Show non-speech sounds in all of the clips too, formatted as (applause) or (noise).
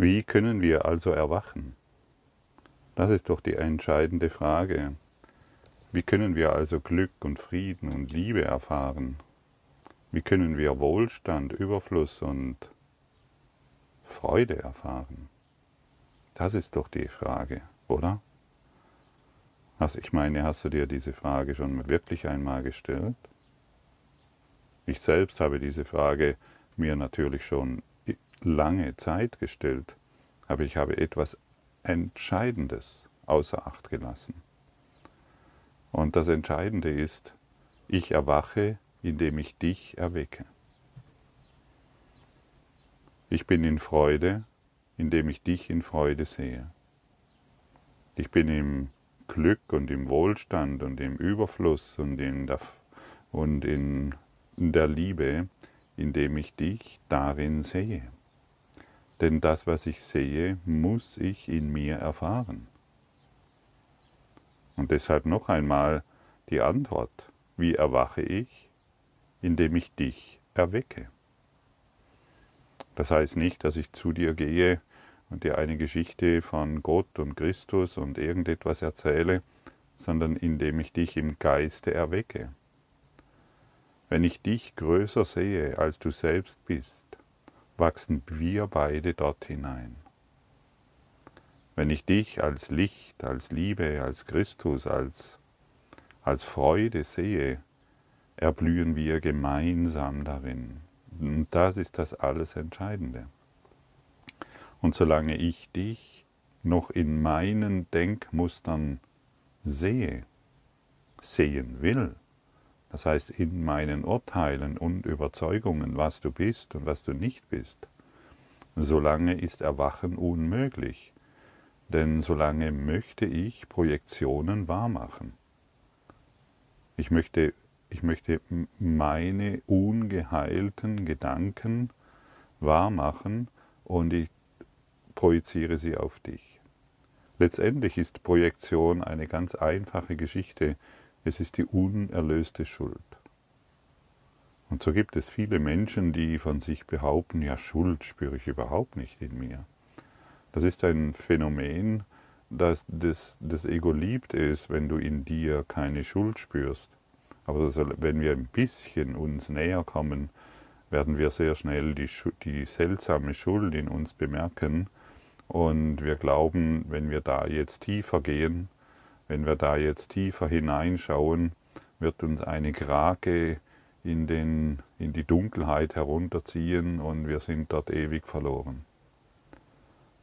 Wie können wir also erwachen? Das ist doch die entscheidende Frage. Wie können wir also Glück und Frieden und Liebe erfahren? Wie können wir Wohlstand, Überfluss und Freude erfahren? Das ist doch die Frage, oder? Also ich meine, hast du dir diese Frage schon wirklich einmal gestellt? Ich selbst habe diese Frage mir natürlich schon lange Zeit gestellt, aber ich habe etwas Entscheidendes außer Acht gelassen. Und das Entscheidende ist, ich erwache, indem ich dich erwecke. Ich bin in Freude, indem ich dich in Freude sehe. Ich bin im Glück und im Wohlstand und im Überfluss und in der, und in der Liebe, indem ich dich darin sehe. Denn das, was ich sehe, muss ich in mir erfahren. Und deshalb noch einmal die Antwort, wie erwache ich? Indem ich dich erwecke. Das heißt nicht, dass ich zu dir gehe und dir eine Geschichte von Gott und Christus und irgendetwas erzähle, sondern indem ich dich im Geiste erwecke. Wenn ich dich größer sehe, als du selbst bist, wachsen wir beide dort hinein. Wenn ich dich als Licht, als Liebe, als Christus, als, als Freude sehe, erblühen wir gemeinsam darin. Und das ist das alles Entscheidende. Und solange ich dich noch in meinen Denkmustern sehe, sehen will, das heißt in meinen Urteilen und Überzeugungen, was du bist und was du nicht bist, solange ist Erwachen unmöglich, denn solange möchte ich Projektionen wahrmachen. Ich möchte, ich möchte meine ungeheilten Gedanken wahrmachen und ich projiziere sie auf dich. Letztendlich ist Projektion eine ganz einfache Geschichte, es ist die unerlöste Schuld. Und so gibt es viele Menschen, die von sich behaupten, ja, Schuld spüre ich überhaupt nicht in mir. Das ist ein Phänomen, das das, das Ego liebt es, wenn du in dir keine Schuld spürst. Aber wenn wir ein bisschen uns näher kommen, werden wir sehr schnell die, die seltsame Schuld in uns bemerken. Und wir glauben, wenn wir da jetzt tiefer gehen, wenn wir da jetzt tiefer hineinschauen, wird uns eine Krake in, den, in die Dunkelheit herunterziehen und wir sind dort ewig verloren.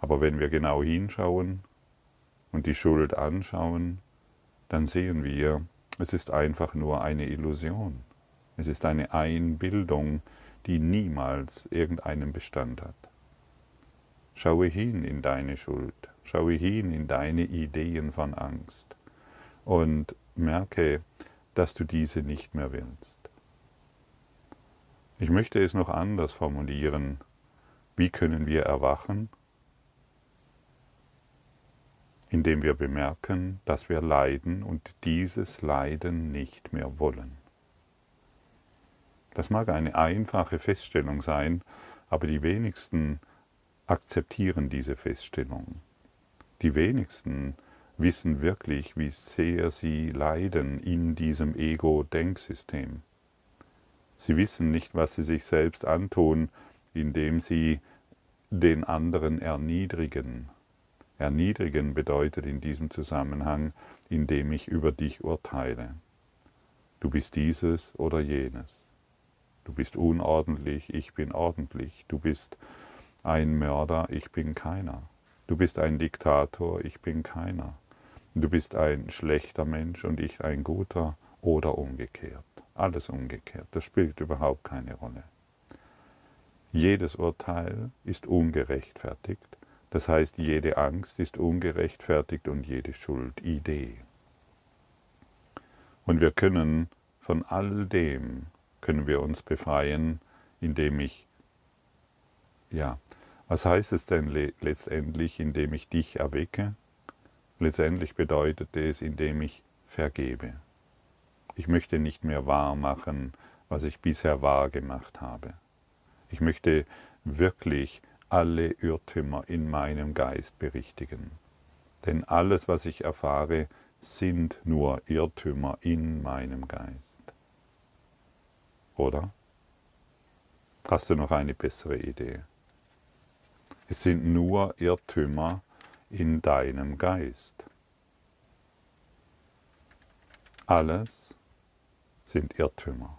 Aber wenn wir genau hinschauen und die Schuld anschauen, dann sehen wir, es ist einfach nur eine Illusion. Es ist eine Einbildung, die niemals irgendeinen Bestand hat. Schaue hin in deine Schuld, schaue hin in deine Ideen von Angst und merke, dass du diese nicht mehr willst. Ich möchte es noch anders formulieren. Wie können wir erwachen? Indem wir bemerken, dass wir leiden und dieses Leiden nicht mehr wollen. Das mag eine einfache Feststellung sein, aber die wenigsten akzeptieren diese Feststellung. Die wenigsten wissen wirklich, wie sehr sie leiden in diesem Ego-Denksystem. Sie wissen nicht, was sie sich selbst antun, indem sie den anderen erniedrigen. Erniedrigen bedeutet in diesem Zusammenhang, indem ich über dich urteile. Du bist dieses oder jenes. Du bist unordentlich, ich bin ordentlich. Du bist ein Mörder, ich bin keiner. Du bist ein Diktator, ich bin keiner. Du bist ein schlechter Mensch und ich ein guter oder umgekehrt. Alles umgekehrt. Das spielt überhaupt keine Rolle. Jedes Urteil ist ungerechtfertigt. Das heißt, jede Angst ist ungerechtfertigt und jede Schuld Idee. Und wir können von all dem können wir uns befreien, indem ich ja, was heißt es denn letztendlich, indem ich dich erwecke? Letztendlich bedeutet es, indem ich vergebe. Ich möchte nicht mehr wahr machen, was ich bisher wahr gemacht habe. Ich möchte wirklich alle Irrtümer in meinem Geist berichtigen. Denn alles, was ich erfahre, sind nur Irrtümer in meinem Geist. Oder? Hast du noch eine bessere Idee? Es sind nur Irrtümer in deinem Geist. Alles sind Irrtümer.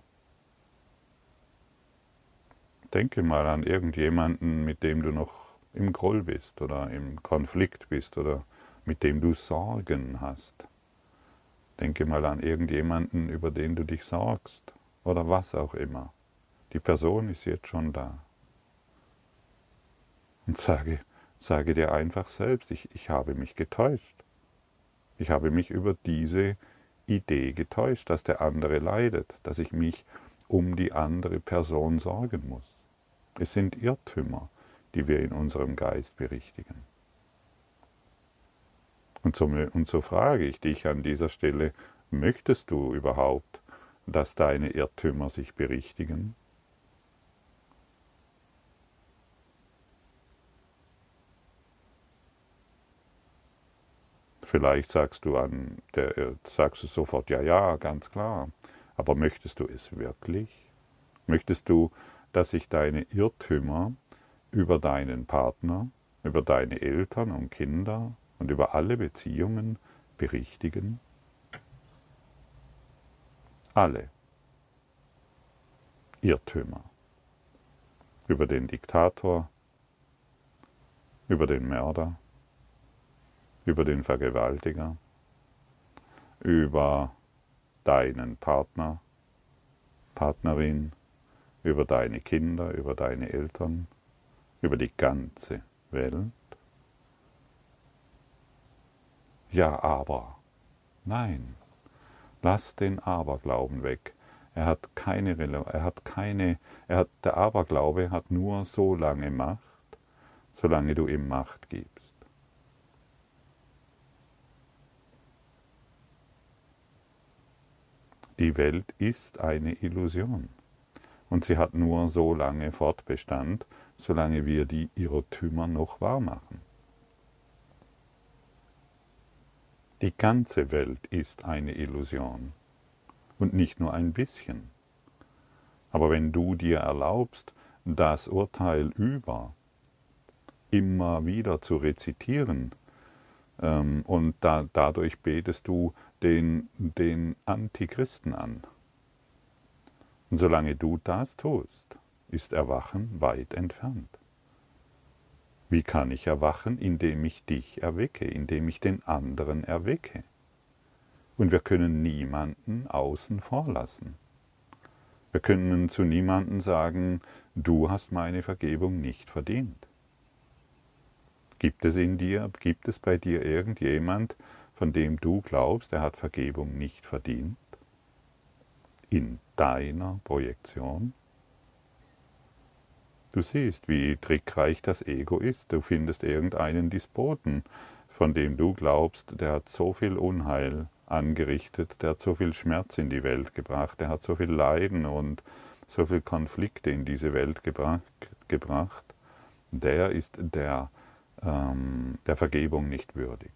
Denke mal an irgendjemanden, mit dem du noch im Groll bist oder im Konflikt bist oder mit dem du Sorgen hast. Denke mal an irgendjemanden, über den du dich sorgst oder was auch immer. Die Person ist jetzt schon da. Und sage, sage dir einfach selbst, ich, ich habe mich getäuscht. Ich habe mich über diese Idee getäuscht, dass der andere leidet, dass ich mich um die andere Person sorgen muss. Es sind Irrtümer, die wir in unserem Geist berichtigen. Und so, und so frage ich dich an dieser Stelle, möchtest du überhaupt, dass deine Irrtümer sich berichtigen? Vielleicht sagst du, an der, äh, sagst du sofort, ja, ja, ganz klar. Aber möchtest du es wirklich? Möchtest du, dass sich deine Irrtümer über deinen Partner, über deine Eltern und Kinder und über alle Beziehungen berichtigen? Alle Irrtümer über den Diktator, über den Mörder, über den Vergewaltiger, über deinen Partner, Partnerin, über deine Kinder, über deine Eltern, über die ganze Welt? Ja, aber. Nein. Lass den Aberglauben weg. Er hat keine, er hat keine, er hat, der Aberglaube hat nur so lange Macht, solange du ihm Macht gibst. Die Welt ist eine Illusion. Und sie hat nur so lange Fortbestand, solange wir die Irrtümer noch wahr machen. Die ganze Welt ist eine Illusion und nicht nur ein bisschen. Aber wenn du dir erlaubst, das Urteil über immer wieder zu rezitieren ähm, und da, dadurch betest du den, den Antichristen an. Und solange du das tust, ist Erwachen weit entfernt. Wie kann ich erwachen? Indem ich dich erwecke, indem ich den anderen erwecke. Und wir können niemanden außen vor lassen. Wir können zu niemanden sagen, du hast meine Vergebung nicht verdient. Gibt es in dir, gibt es bei dir irgendjemand, von dem du glaubst, er hat Vergebung nicht verdient? In deiner Projektion? Du siehst, wie trickreich das Ego ist. Du findest irgendeinen Despoten, von dem du glaubst, der hat so viel Unheil angerichtet, der hat so viel Schmerz in die Welt gebracht, der hat so viel Leiden und so viel Konflikte in diese Welt gebracht. Der ist der, ähm, der Vergebung nicht würdig.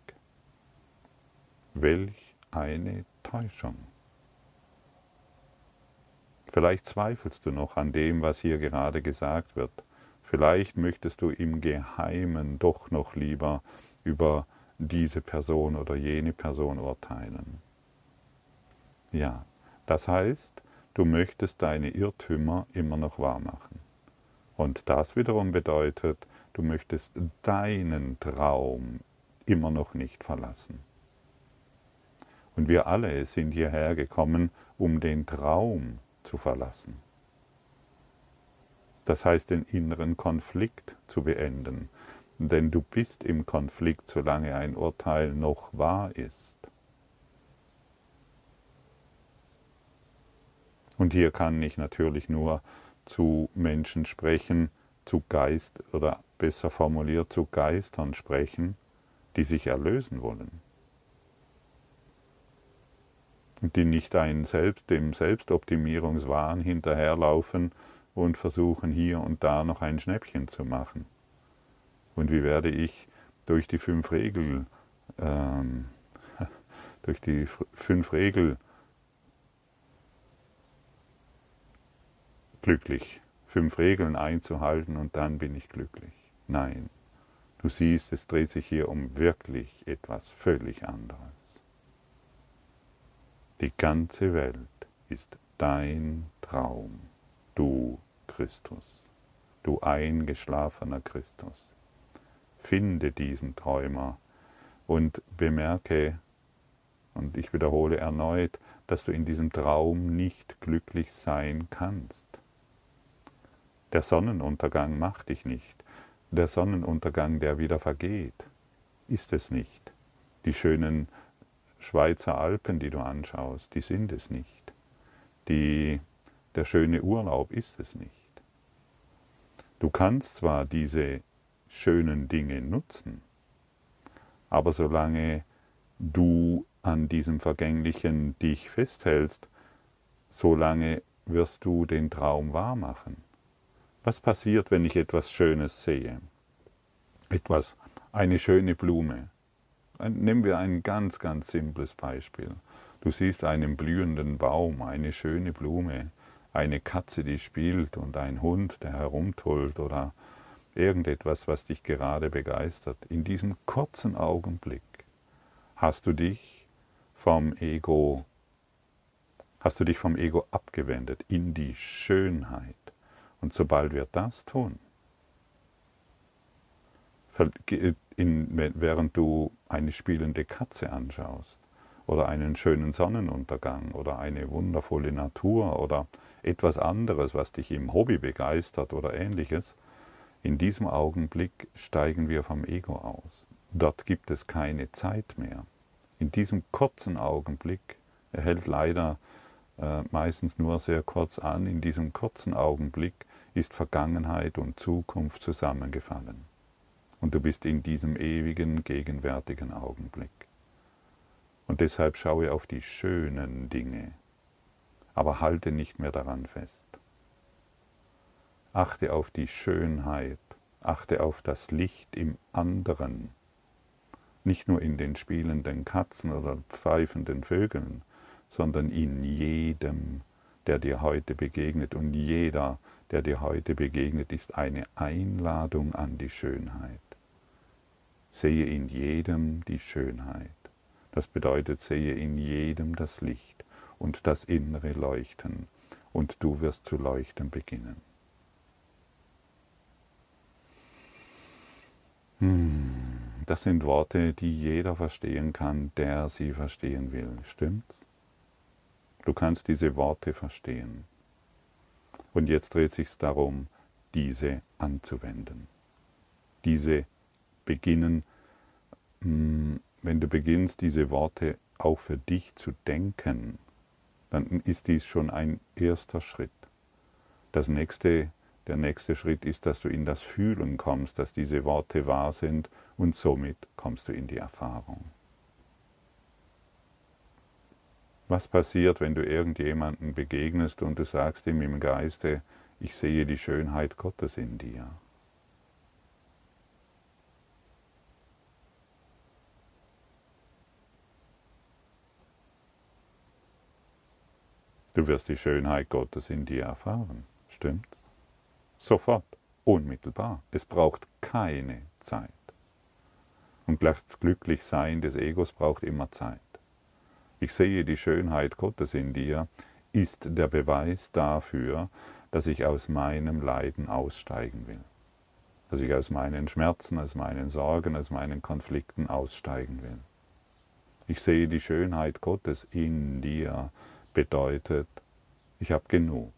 Welch eine Täuschung. Vielleicht zweifelst du noch an dem, was hier gerade gesagt wird. Vielleicht möchtest du im Geheimen doch noch lieber über diese Person oder jene Person urteilen. Ja, das heißt, du möchtest deine Irrtümer immer noch wahrmachen. Und das wiederum bedeutet, du möchtest deinen Traum immer noch nicht verlassen. Und wir alle sind hierher gekommen, um den Traum zu verlassen. Das heißt, den inneren Konflikt zu beenden, denn du bist im Konflikt, solange ein Urteil noch wahr ist. Und hier kann ich natürlich nur zu Menschen sprechen, zu Geist oder besser formuliert zu Geistern sprechen, die sich erlösen wollen die nicht ein Selbst, dem Selbstoptimierungswahn hinterherlaufen und versuchen hier und da noch ein Schnäppchen zu machen. Und wie werde ich durch die fünf Regeln, ähm, (laughs) durch die fünf Regeln glücklich, fünf Regeln einzuhalten und dann bin ich glücklich. Nein, du siehst, es dreht sich hier um wirklich etwas völlig anderes. Die ganze Welt ist dein Traum, du Christus, du eingeschlafener Christus. Finde diesen Träumer und bemerke, und ich wiederhole erneut, dass du in diesem Traum nicht glücklich sein kannst. Der Sonnenuntergang macht dich nicht. Der Sonnenuntergang, der wieder vergeht, ist es nicht. Die schönen Schweizer Alpen, die du anschaust, die sind es nicht. Die, der schöne Urlaub ist es nicht. Du kannst zwar diese schönen Dinge nutzen, aber solange du an diesem Vergänglichen dich festhältst, solange wirst du den Traum wahrmachen. Was passiert, wenn ich etwas Schönes sehe? Etwas, eine schöne Blume. Nehmen wir ein ganz, ganz simples Beispiel. Du siehst einen blühenden Baum, eine schöne Blume, eine Katze, die spielt und ein Hund, der herumtollt oder irgendetwas, was dich gerade begeistert. In diesem kurzen Augenblick hast du dich vom Ego, hast du dich vom Ego abgewendet in die Schönheit. Und sobald wir das tun, während du eine spielende Katze anschaust oder einen schönen Sonnenuntergang oder eine wundervolle Natur oder etwas anderes, was dich im Hobby begeistert oder ähnliches, in diesem Augenblick steigen wir vom Ego aus. Dort gibt es keine Zeit mehr. In diesem kurzen Augenblick, er hält leider äh, meistens nur sehr kurz an, in diesem kurzen Augenblick ist Vergangenheit und Zukunft zusammengefallen. Und du bist in diesem ewigen, gegenwärtigen Augenblick. Und deshalb schaue auf die schönen Dinge, aber halte nicht mehr daran fest. Achte auf die Schönheit, achte auf das Licht im anderen, nicht nur in den spielenden Katzen oder pfeifenden Vögeln, sondern in jedem, der dir heute begegnet und jeder, der dir heute begegnet, ist eine Einladung an die Schönheit. Sehe in jedem die Schönheit. Das bedeutet, sehe in jedem das Licht und das innere Leuchten, und du wirst zu leuchten beginnen. Hm, das sind Worte, die jeder verstehen kann, der sie verstehen will. Stimmt's? Du kannst diese Worte verstehen. Und jetzt dreht sich darum, diese anzuwenden. Diese beginnen, mm, wenn du beginnst, diese Worte auch für dich zu denken, dann ist dies schon ein erster Schritt. Das nächste, der nächste Schritt ist, dass du in das Fühlen kommst, dass diese Worte wahr sind und somit kommst du in die Erfahrung. Was passiert, wenn du irgendjemanden begegnest und du sagst ihm im Geiste, ich sehe die Schönheit Gottes in dir? Du wirst die Schönheit Gottes in dir erfahren, stimmt's? Sofort, unmittelbar. Es braucht keine Zeit. Und das Glücklichsein des Egos braucht immer Zeit ich sehe die Schönheit Gottes in dir, ist der Beweis dafür, dass ich aus meinem Leiden aussteigen will. Dass ich aus meinen Schmerzen, aus meinen Sorgen, aus meinen Konflikten aussteigen will. Ich sehe die Schönheit Gottes in dir, bedeutet, ich habe genug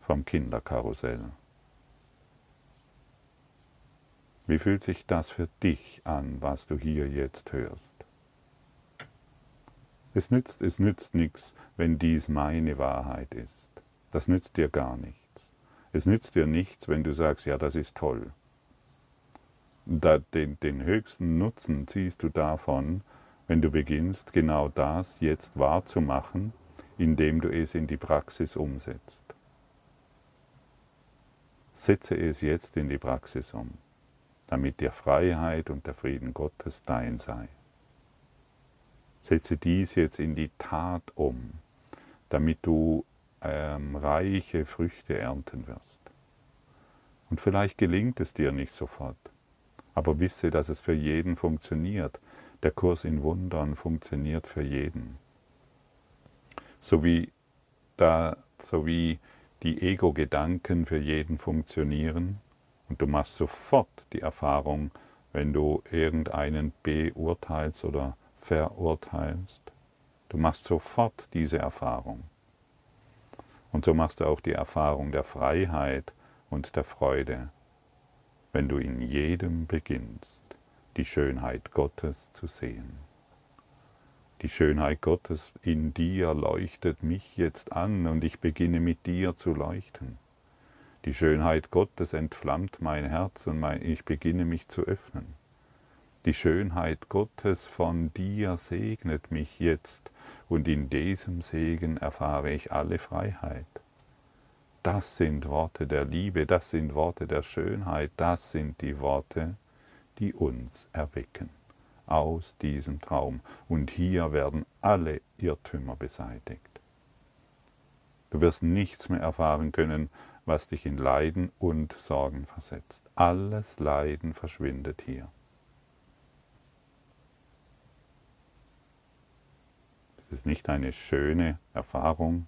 vom Kinderkarussell. Wie fühlt sich das für dich an, was du hier jetzt hörst? Es nützt, es nützt nichts, wenn dies meine Wahrheit ist. Das nützt dir gar nichts. Es nützt dir nichts, wenn du sagst, ja, das ist toll. Da, den, den höchsten Nutzen ziehst du davon, wenn du beginnst, genau das jetzt wahrzumachen, indem du es in die Praxis umsetzt. Setze es jetzt in die Praxis um, damit die Freiheit und der Frieden Gottes dein sei. Setze dies jetzt in die Tat um, damit du ähm, reiche Früchte ernten wirst. Und vielleicht gelingt es dir nicht sofort, aber wisse, dass es für jeden funktioniert. Der Kurs in Wundern funktioniert für jeden. So wie, da, so wie die Ego-Gedanken für jeden funktionieren und du machst sofort die Erfahrung, wenn du irgendeinen beurteilst oder verurteilst. Du machst sofort diese Erfahrung. Und so machst du auch die Erfahrung der Freiheit und der Freude, wenn du in jedem beginnst, die Schönheit Gottes zu sehen. Die Schönheit Gottes in dir leuchtet mich jetzt an und ich beginne mit dir zu leuchten. Die Schönheit Gottes entflammt mein Herz und mein, ich beginne mich zu öffnen. Die Schönheit Gottes von dir segnet mich jetzt und in diesem Segen erfahre ich alle Freiheit. Das sind Worte der Liebe, das sind Worte der Schönheit, das sind die Worte, die uns erwecken aus diesem Traum. Und hier werden alle Irrtümer beseitigt. Du wirst nichts mehr erfahren können, was dich in Leiden und Sorgen versetzt. Alles Leiden verschwindet hier. Ist es nicht eine schöne Erfahrung?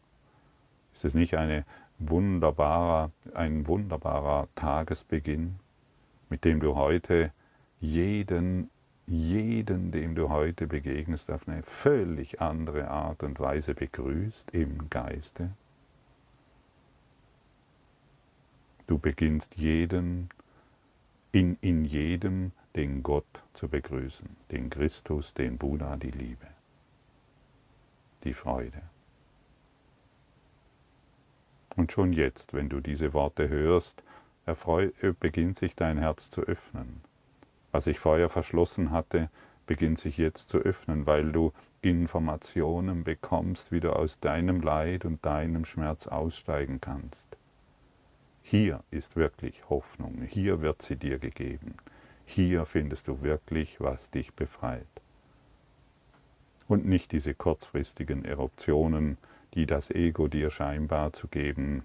Ist es nicht eine wunderbarer, ein wunderbarer Tagesbeginn, mit dem du heute jeden, jeden, dem du heute begegnest, auf eine völlig andere Art und Weise begrüßt im Geiste? Du beginnst jeden, in, in jedem den Gott zu begrüßen, den Christus, den Buddha, die Liebe die Freude. Und schon jetzt, wenn du diese Worte hörst, beginnt sich dein Herz zu öffnen. Was ich vorher verschlossen hatte, beginnt sich jetzt zu öffnen, weil du Informationen bekommst, wie du aus deinem Leid und deinem Schmerz aussteigen kannst. Hier ist wirklich Hoffnung, hier wird sie dir gegeben, hier findest du wirklich, was dich befreit und nicht diese kurzfristigen Eruptionen, die das Ego dir scheinbar zu geben,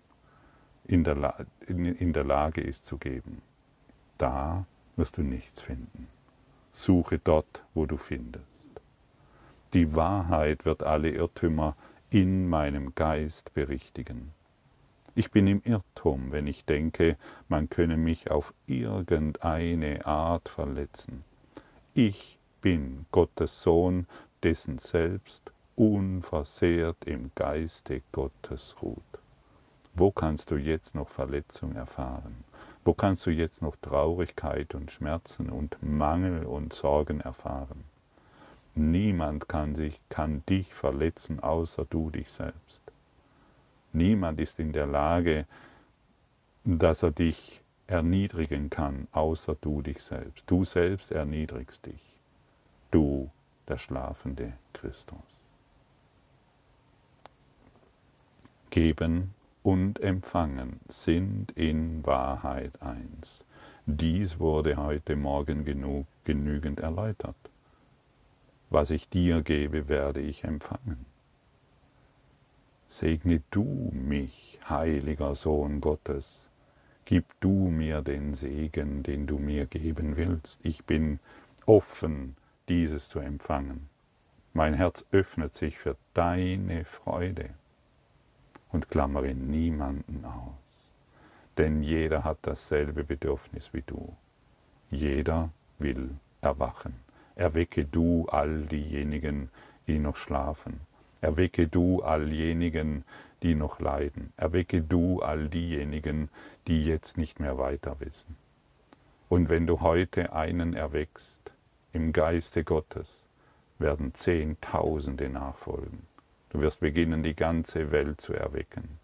in der, in, in der Lage ist zu geben. Da wirst du nichts finden. Suche dort, wo du findest. Die Wahrheit wird alle Irrtümer in meinem Geist berichtigen. Ich bin im Irrtum, wenn ich denke, man könne mich auf irgendeine Art verletzen. Ich bin Gottes Sohn dessen Selbst unversehrt im Geiste Gottes ruht. Wo kannst du jetzt noch Verletzung erfahren? Wo kannst du jetzt noch Traurigkeit und Schmerzen und Mangel und Sorgen erfahren? Niemand kann, sich, kann dich verletzen, außer du dich selbst. Niemand ist in der Lage, dass er dich erniedrigen kann, außer du dich selbst. Du selbst erniedrigst dich. Du der schlafende Christus. Geben und Empfangen sind in Wahrheit eins. Dies wurde heute Morgen genug, genügend erläutert. Was ich dir gebe, werde ich empfangen. Segne du mich, heiliger Sohn Gottes, gib du mir den Segen, den du mir geben willst. Ich bin offen dieses zu empfangen. Mein Herz öffnet sich für deine Freude und klammere niemanden aus, denn jeder hat dasselbe Bedürfnis wie du. Jeder will erwachen. Erwecke du all diejenigen, die noch schlafen. Erwecke du all diejenigen, die noch leiden. Erwecke du all diejenigen, die jetzt nicht mehr weiter wissen. Und wenn du heute einen erweckst, im Geiste Gottes werden Zehntausende nachfolgen. Du wirst beginnen, die ganze Welt zu erwecken.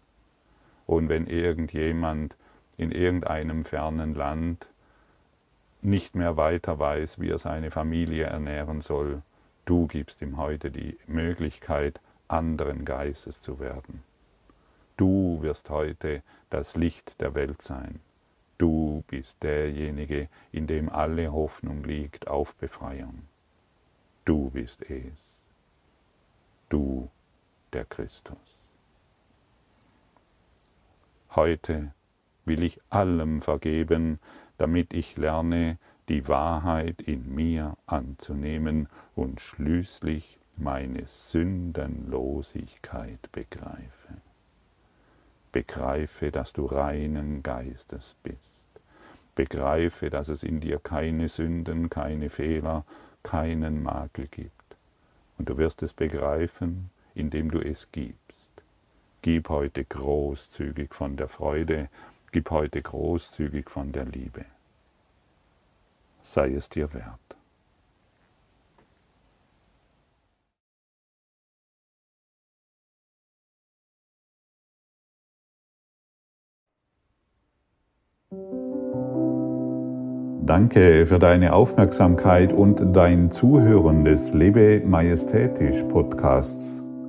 Und wenn irgendjemand in irgendeinem fernen Land nicht mehr weiter weiß, wie er seine Familie ernähren soll, du gibst ihm heute die Möglichkeit, anderen Geistes zu werden. Du wirst heute das Licht der Welt sein. Du bist derjenige, in dem alle Hoffnung liegt auf Befreiung. Du bist es. Du, der Christus. Heute will ich allem vergeben, damit ich lerne, die Wahrheit in mir anzunehmen und schließlich meine Sündenlosigkeit begreife. Begreife, dass du reinen Geistes bist. Begreife, dass es in dir keine Sünden, keine Fehler, keinen Makel gibt. Und du wirst es begreifen, indem du es gibst. Gib heute großzügig von der Freude, gib heute großzügig von der Liebe. Sei es dir wert. Danke für deine Aufmerksamkeit und dein Zuhören des Lebe Majestätisch Podcasts.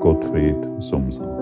Gottfried Sumser.